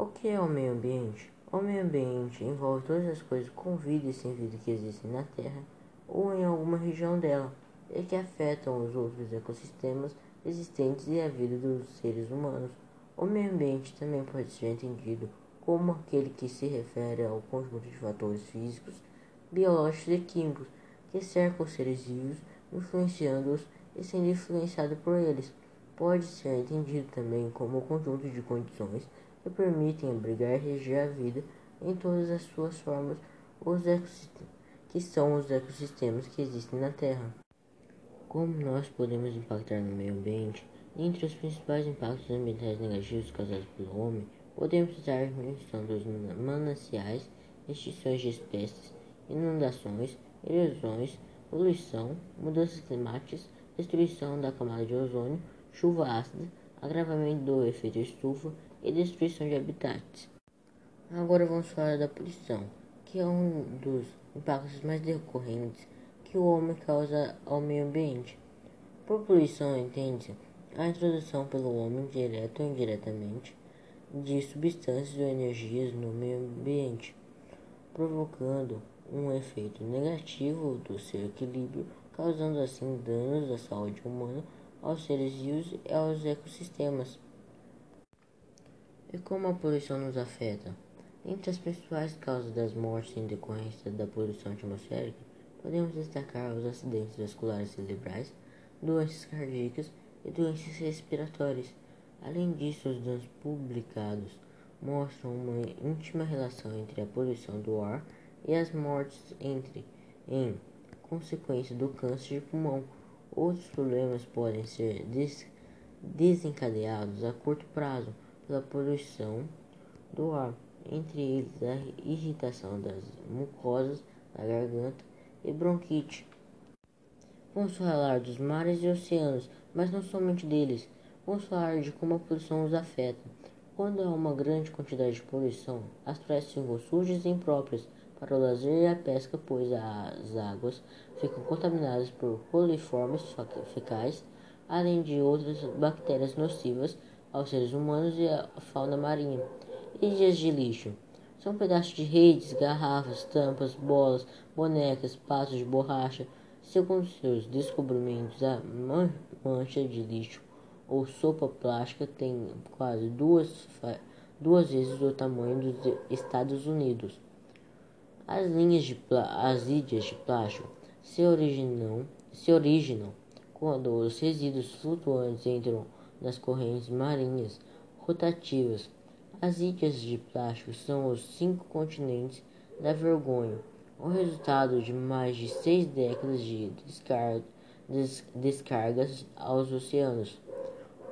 O que é o meio ambiente? O meio ambiente envolve todas as coisas com vida e sem vida que existem na Terra ou em alguma região dela e que afetam os outros ecossistemas existentes e a vida dos seres humanos. O meio ambiente também pode ser entendido como aquele que se refere ao conjunto de fatores físicos, biológicos e químicos que cercam os seres vivos, influenciando-os e sendo influenciado por eles. Pode ser entendido também como o conjunto de condições que permitem abrigar e reger a vida em todas as suas formas, os que são os ecossistemas que existem na Terra. Como nós podemos impactar no meio ambiente? Entre os principais impactos ambientais negativos causados pelo homem, podemos citar a diminuição dos mananciais, extinções de espécies, inundações, erosões, poluição, mudanças climáticas, destruição da camada de ozônio, chuva ácida, agravamento do efeito estufa e destruição de habitats. Agora vamos falar da poluição, que é um dos impactos mais recorrentes que o homem causa ao meio ambiente. Por poluição entende-se a introdução pelo homem, direta ou indiretamente, de substâncias ou energias no meio ambiente, provocando um efeito negativo do seu equilíbrio, causando assim danos à saúde humana, aos seres vivos e aos ecossistemas. E como a poluição nos afeta? Entre as principais causas das mortes em decorrência da poluição atmosférica, Podemos destacar os acidentes vasculares cerebrais, doenças cardíacas e doenças respiratórias. Além disso, os danos publicados mostram uma íntima relação entre a poluição do ar e as mortes entre em consequência do câncer de pulmão. Outros problemas podem ser des desencadeados a curto prazo pela poluição do ar, entre eles a irritação das mucosas da garganta e bronquite. Vamos falar dos mares e oceanos, mas não somente deles. Vamos falar de como a poluição os afeta. Quando há uma grande quantidade de poluição, as praias ficam sujas e impróprias para o lazer e a pesca, pois as águas ficam contaminadas por coliformes fecais, além de outras bactérias nocivas aos seres humanos e à fauna marinha. Ilhas de lixo. São pedaços de redes, garrafas, tampas, bolas, bonecas, patos de borracha. Segundo seus descobrimentos, a mancha de lixo ou sopa plástica tem quase duas, duas vezes o tamanho dos Estados Unidos. As, linhas de as ilhas de plástico se originam, se originam quando os resíduos flutuantes entram nas correntes marinhas rotativas as ilhas de plástico são os cinco continentes da vergonha, o resultado de mais de seis décadas de des, descargas aos oceanos,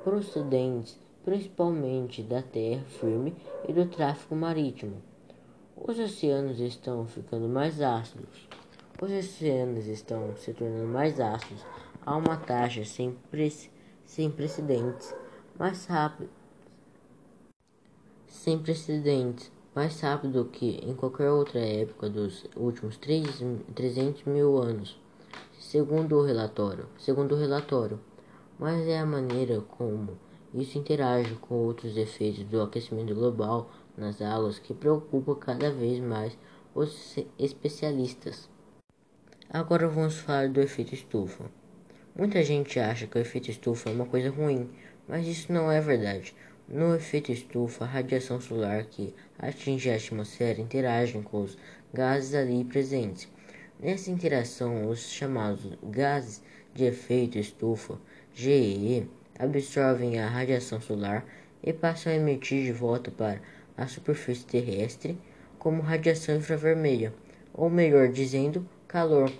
procedentes principalmente da terra firme e do tráfego marítimo. Os oceanos estão ficando mais ácidos. Os oceanos estão se tornando mais ácidos a uma taxa sem, pre sem precedentes, mais rápido sem precedentes, mais rápido que em qualquer outra época dos últimos 3, 300 mil anos, segundo o relatório. Segundo o relatório, mas é a maneira como isso interage com outros efeitos do aquecimento global nas águas que preocupa cada vez mais os especialistas. Agora vamos falar do efeito estufa. Muita gente acha que o efeito estufa é uma coisa ruim, mas isso não é verdade. No efeito estufa, a radiação solar que atinge a atmosfera interage com os gases ali presentes. Nessa interação, os chamados gases de efeito estufa, GEE, absorvem a radiação solar e passam a emitir de volta para a superfície terrestre como radiação infravermelha, ou melhor dizendo, calor.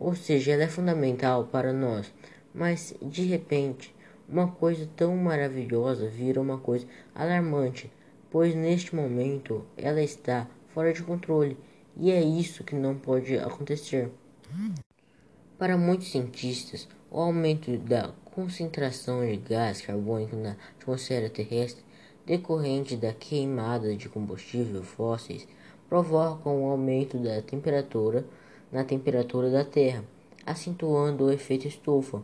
Ou seja, ela é fundamental para nós, mas de repente uma coisa tão maravilhosa vira uma coisa alarmante, pois neste momento ela está fora de controle e é isso que não pode acontecer. Para muitos cientistas, o aumento da concentração de gás carbônico na atmosfera terrestre decorrente da queimada de combustíveis fósseis provoca um aumento da temperatura na temperatura da Terra, acentuando o efeito estufa.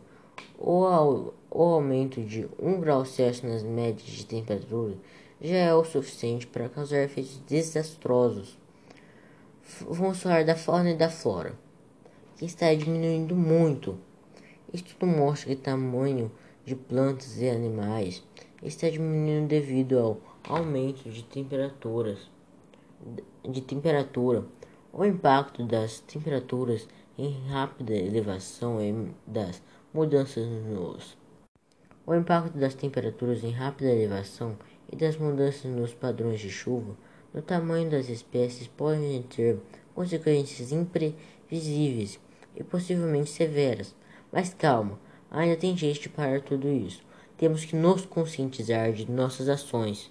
O, o aumento de 1 grau Celsius nas médias de temperatura já é o suficiente para causar efeitos desastrosos. Vamos falar da fauna e da flora, que está diminuindo muito. Estudo mostra que o tamanho de plantas e animais está diminuindo devido ao aumento de temperaturas de temperatura. O impacto das temperaturas em rápida elevação e das mudanças nos o impacto das temperaturas em rápida elevação e das mudanças nos padrões de chuva no tamanho das espécies podem ter consequências imprevisíveis e possivelmente severas. Mas calma, ainda tem jeito de parar tudo isso. Temos que nos conscientizar de nossas ações.